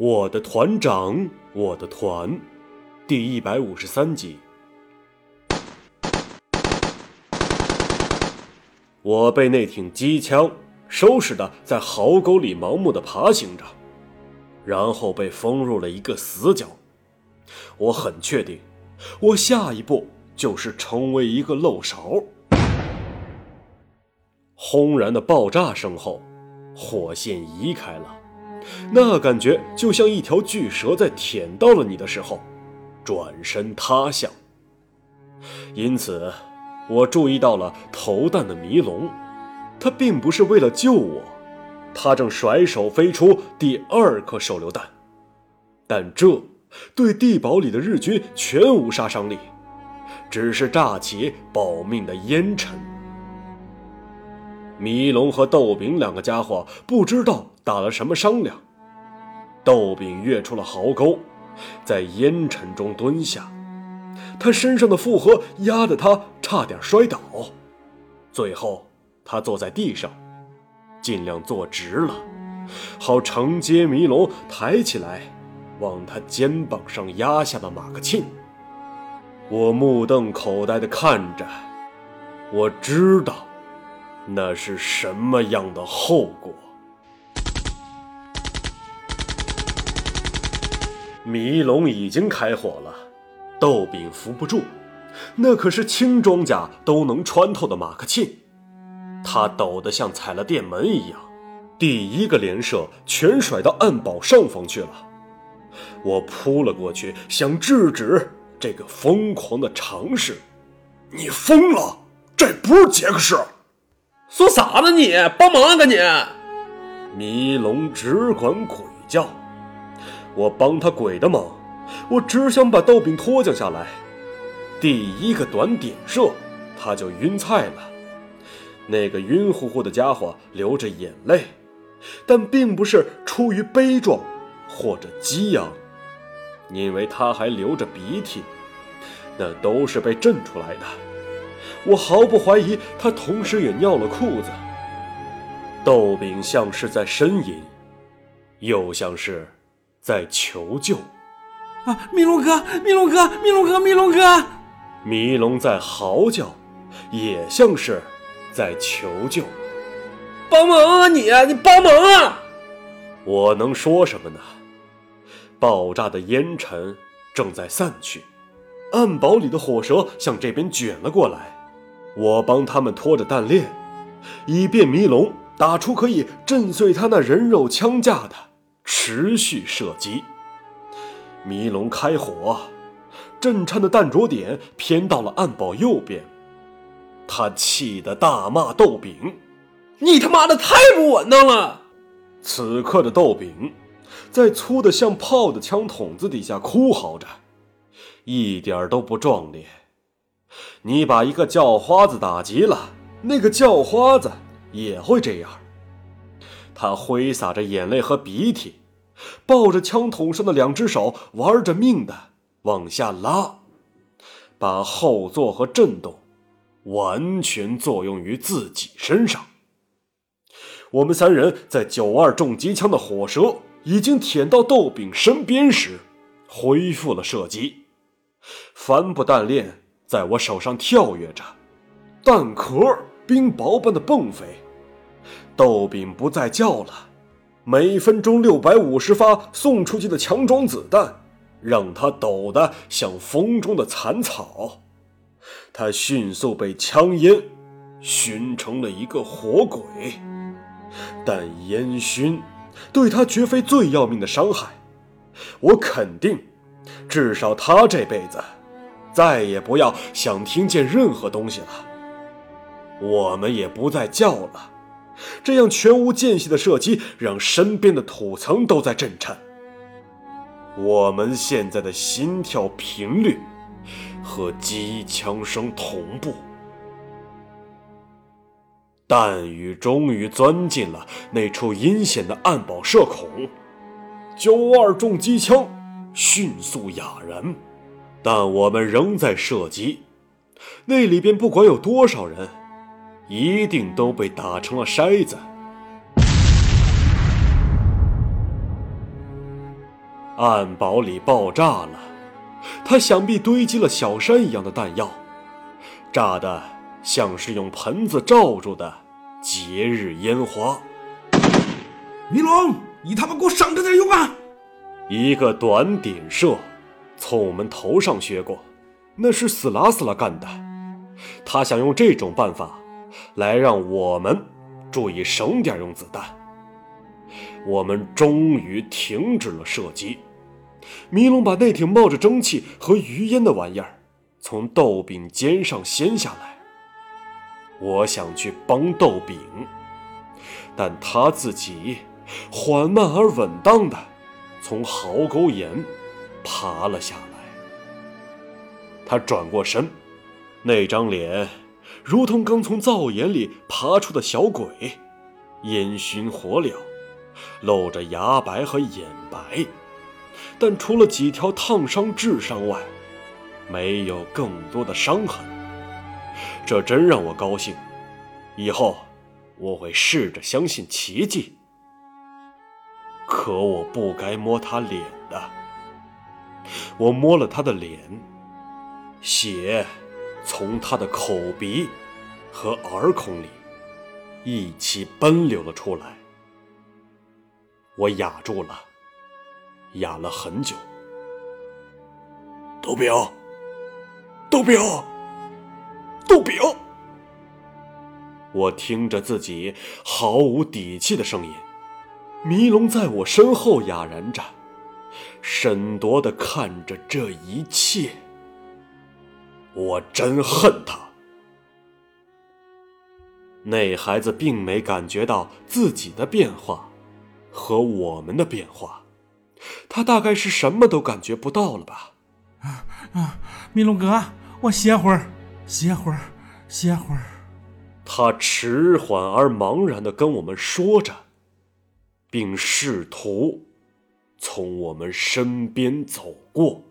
我的团长，我的团，第一百五十三集。我被那挺机枪收拾的在壕沟里盲目的爬行着，然后被封入了一个死角。我很确定，我下一步就是成为一个漏勺。轰然的爆炸声后，火线移开了，那感觉就像一条巨蛇在舔到了你的时候，转身塌下。因此，我注意到了投弹的迷龙，他并不是为了救我，他正甩手飞出第二颗手榴弹，但这对地堡里的日军全无杀伤力，只是炸起保命的烟尘。迷龙和豆饼两个家伙不知道打了什么商量，豆饼跃出了壕沟，在烟尘中蹲下，他身上的负荷压得他差点摔倒，最后他坐在地上，尽量坐直了，好承接迷龙抬起来往他肩膀上压下的马克沁。我目瞪口呆地看着，我知道。那是什么样的后果？迷龙已经开火了，豆饼扶不住，那可是轻装甲都能穿透的马克沁，他抖得像踩了电门一样，第一个连射全甩到暗堡上方去了。我扑了过去，想制止这个疯狂的尝试。你疯了？这不是杰克士！说啥呢你？帮忙啊，你！迷龙只管鬼叫，我帮他鬼的忙，我只想把豆饼拖降下来。第一个短点射，他就晕菜了。那个晕乎乎的家伙流着眼泪，但并不是出于悲壮或者激昂，因为他还流着鼻涕，那都是被震出来的。我毫不怀疑，他同时也尿了裤子。豆饼像是在呻吟，又像是在求救。啊，米龙哥，米龙哥，米龙哥，米龙哥！迷龙在嚎叫，也像是在求救。帮忙啊，你，你帮忙啊！我能说什么呢？爆炸的烟尘正在散去，暗堡里的火舌向这边卷了过来。我帮他们拖着弹链，以便迷龙打出可以震碎他那人肉枪架的持续射击。迷龙开火，震颤的弹着点偏到了暗堡右边。他气得大骂豆饼：“你他妈的太不稳当了！”此刻的豆饼，在粗的像炮的枪筒子底下哭嚎着，一点都不壮烈。你把一个叫花子打急了，那个叫花子也会这样。他挥洒着眼泪和鼻涕，抱着枪筒上的两只手，玩着命的往下拉，把后坐和震动完全作用于自己身上。我们三人在九二重机枪的火舌已经舔到豆饼身边时，恢复了射击，帆布弹链。在我手上跳跃着，弹壳冰雹般的迸飞。豆饼不再叫了，每分钟六百五十发送出去的强装子弹，让他抖得像风中的残草。他迅速被枪烟熏成了一个火鬼，但烟熏对他绝非最要命的伤害。我肯定，至少他这辈子。再也不要想听见任何东西了。我们也不再叫了，这样全无间隙的射击让身边的土层都在震颤。我们现在的心跳频率和机枪声同步。弹雨终于钻进了那处阴险的暗堡射孔，九二重机枪迅速哑然。但我们仍在射击，那里边不管有多少人，一定都被打成了筛子。暗堡里爆炸了，他想必堆积了小山一样的弹药，炸的像是用盆子罩住的节日烟花。米龙，你他妈给我省着点用啊！一个短点射，从我们头上削过，那是死拉死拉干的。他想用这种办法，来让我们注意省点用子弹。我们终于停止了射击。迷龙把那挺冒着蒸汽和余烟的玩意儿从豆饼肩上掀下来。我想去帮豆饼，但他自己缓慢而稳当的从壕沟沿爬了下来。他转过身，那张脸如同刚从灶眼里爬出的小鬼，烟熏火燎，露着牙白和眼白。但除了几条烫伤致伤外，没有更多的伤痕。这真让我高兴。以后我会试着相信奇迹。可我不该摸他脸的。我摸了他的脸，血从他的口鼻和耳孔里一起奔流了出来。我哑住了。哑了很久。豆饼，豆饼，豆饼！我听着自己毫无底气的声音，迷龙在我身后哑然着，审夺的看着这一切。我真恨他。那孩子并没感觉到自己的变化和我们的变化。他大概是什么都感觉不到了吧？啊啊！米龙哥，我歇会儿，歇会儿，歇会儿。他迟缓而茫然的跟我们说着，并试图从我们身边走过。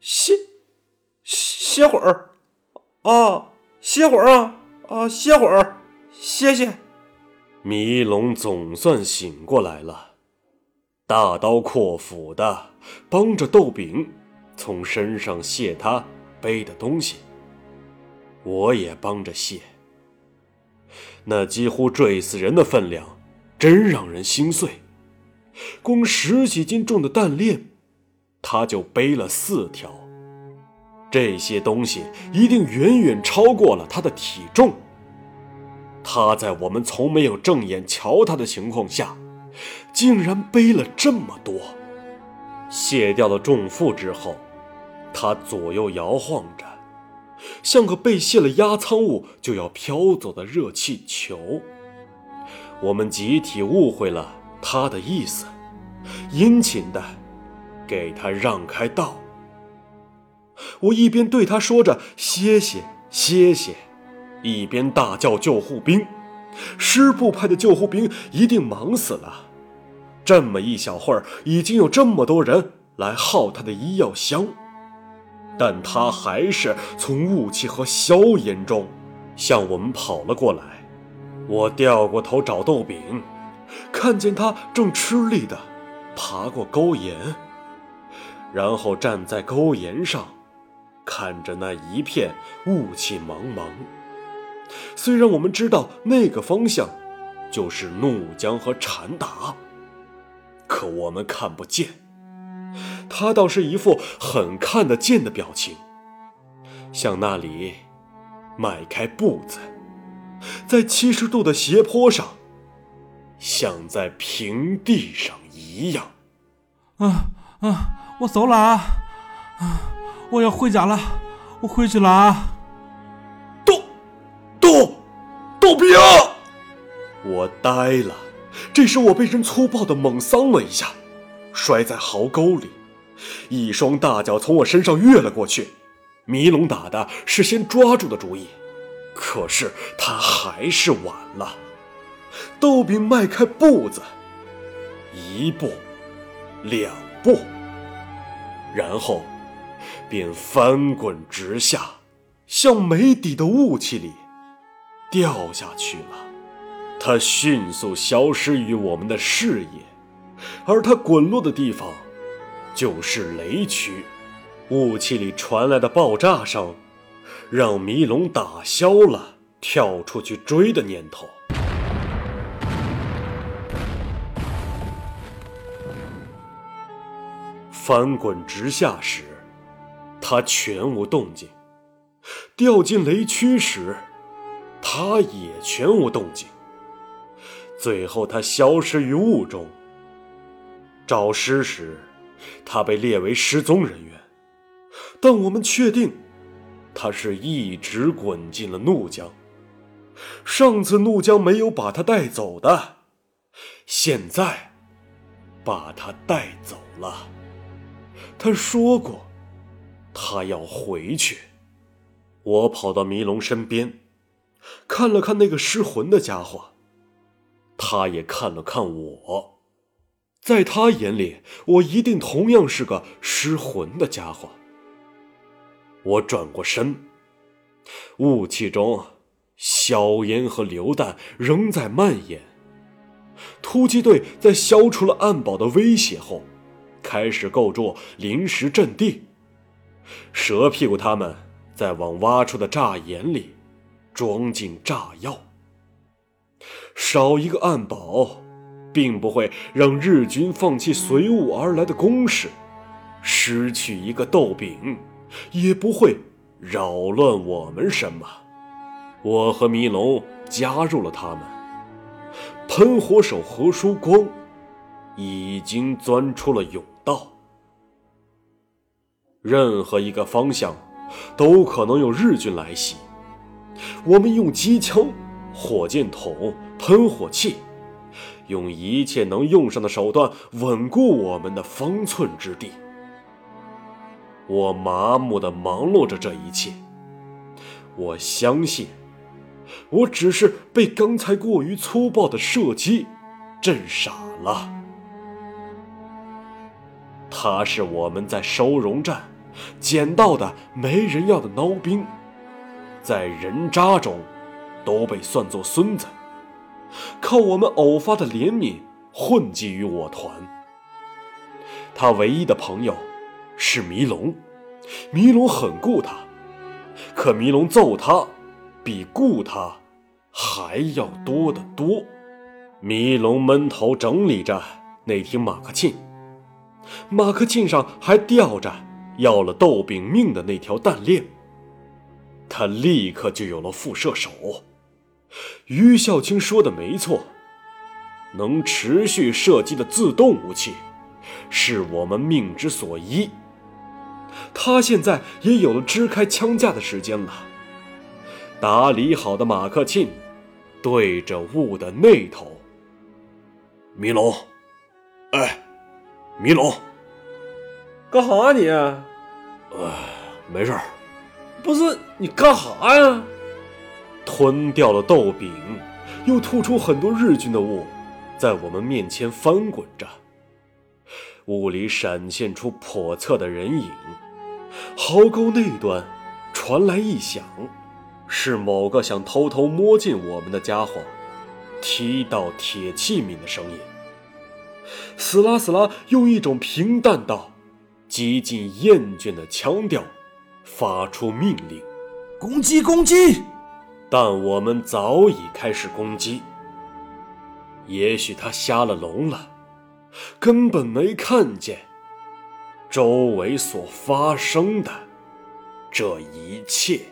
歇歇会儿啊，歇会儿啊啊，歇会儿，歇歇。迷龙总算醒过来了。大刀阔斧的帮着豆饼从身上卸他背的东西，我也帮着卸。那几乎坠死人的分量，真让人心碎。光十几斤重的弹链，他就背了四条。这些东西一定远远超过了他的体重。他在我们从没有正眼瞧他的情况下。竟然背了这么多。卸掉了重负之后，他左右摇晃着，像个被卸了压舱物就要飘走的热气球。我们集体误会了他的意思，殷勤的给他让开道。我一边对他说着“歇歇，歇歇”，一边大叫救护兵。师部派的救护兵一定忙死了。这么一小会儿，已经有这么多人来耗他的医药箱，但他还是从雾气和硝烟中向我们跑了过来。我掉过头找豆饼，看见他正吃力地爬过沟沿，然后站在沟沿上，看着那一片雾气茫茫。虽然我们知道那个方向就是怒江和禅达。可我们看不见，他倒是一副很看得见的表情，向那里迈开步子，在七十度的斜坡上，像在平地上一样。啊啊！我走了啊！啊！我要回家了，我回去了啊！豆豆豆饼，我呆了。这时，我被人粗暴地猛桑了一下，摔在壕沟里，一双大脚从我身上越了过去。迷龙打的是先抓住的主意，可是他还是晚了。豆饼迈开步子，一步，两步，然后便翻滚直下，向没底的雾气里掉下去了。他迅速消失于我们的视野，而他滚落的地方，就是雷区。雾气里传来的爆炸声，让迷龙打消了跳出去追的念头。翻滚直下时，他全无动静；掉进雷区时，他也全无动静。最后，他消失于雾中。找尸时，他被列为失踪人员，但我们确定，他是一直滚进了怒江。上次怒江没有把他带走的，现在把他带走了。他说过，他要回去。我跑到迷龙身边，看了看那个失魂的家伙，他也看了看我。在他眼里，我一定同样是个失魂的家伙。我转过身，雾气中，硝烟和榴弹仍在蔓延。突击队在消除了暗堡的威胁后。开始构筑临时阵地，蛇屁股他们在往挖出的炸眼里装进炸药。少一个暗堡，并不会让日军放弃随雾而来的攻势；失去一个豆饼，也不会扰乱我们什么。我和迷龙加入了他们。喷火手何书光已经钻出了甬。道，任何一个方向都可能有日军来袭。我们用机枪、火箭筒、喷火器，用一切能用上的手段稳固我们的方寸之地。我麻木地忙碌着这一切。我相信，我只是被刚才过于粗暴的射击震傻了。他是我们在收容站捡到的没人要的孬兵，在人渣中都被算作孙子，靠我们偶发的怜悯混迹于我团。他唯一的朋友是迷龙，迷龙很顾他，可迷龙揍他比顾他还要多得多。迷龙闷头整理着那挺马克沁。马克沁上还吊着要了豆饼命的那条弹链，他立刻就有了副射手。于孝清说的没错，能持续射击的自动武器，是我们命之所依。他现在也有了支开枪架的时间了。打理好的马克沁，对着雾的那头，迷龙，哎。迷龙，干哈你？呃，没事儿。不是你干哈呀？吞掉了豆饼，又吐出很多日军的雾，在我们面前翻滚着。雾里闪现出叵测的人影。壕沟那端传来异响，是某个想偷偷摸进我们的家伙踢到铁器皿的声音。死啦死啦，用一种平淡到几近厌倦的腔调发出命令：“攻击！攻击！”但我们早已开始攻击。也许他瞎了聋了，根本没看见周围所发生的这一切。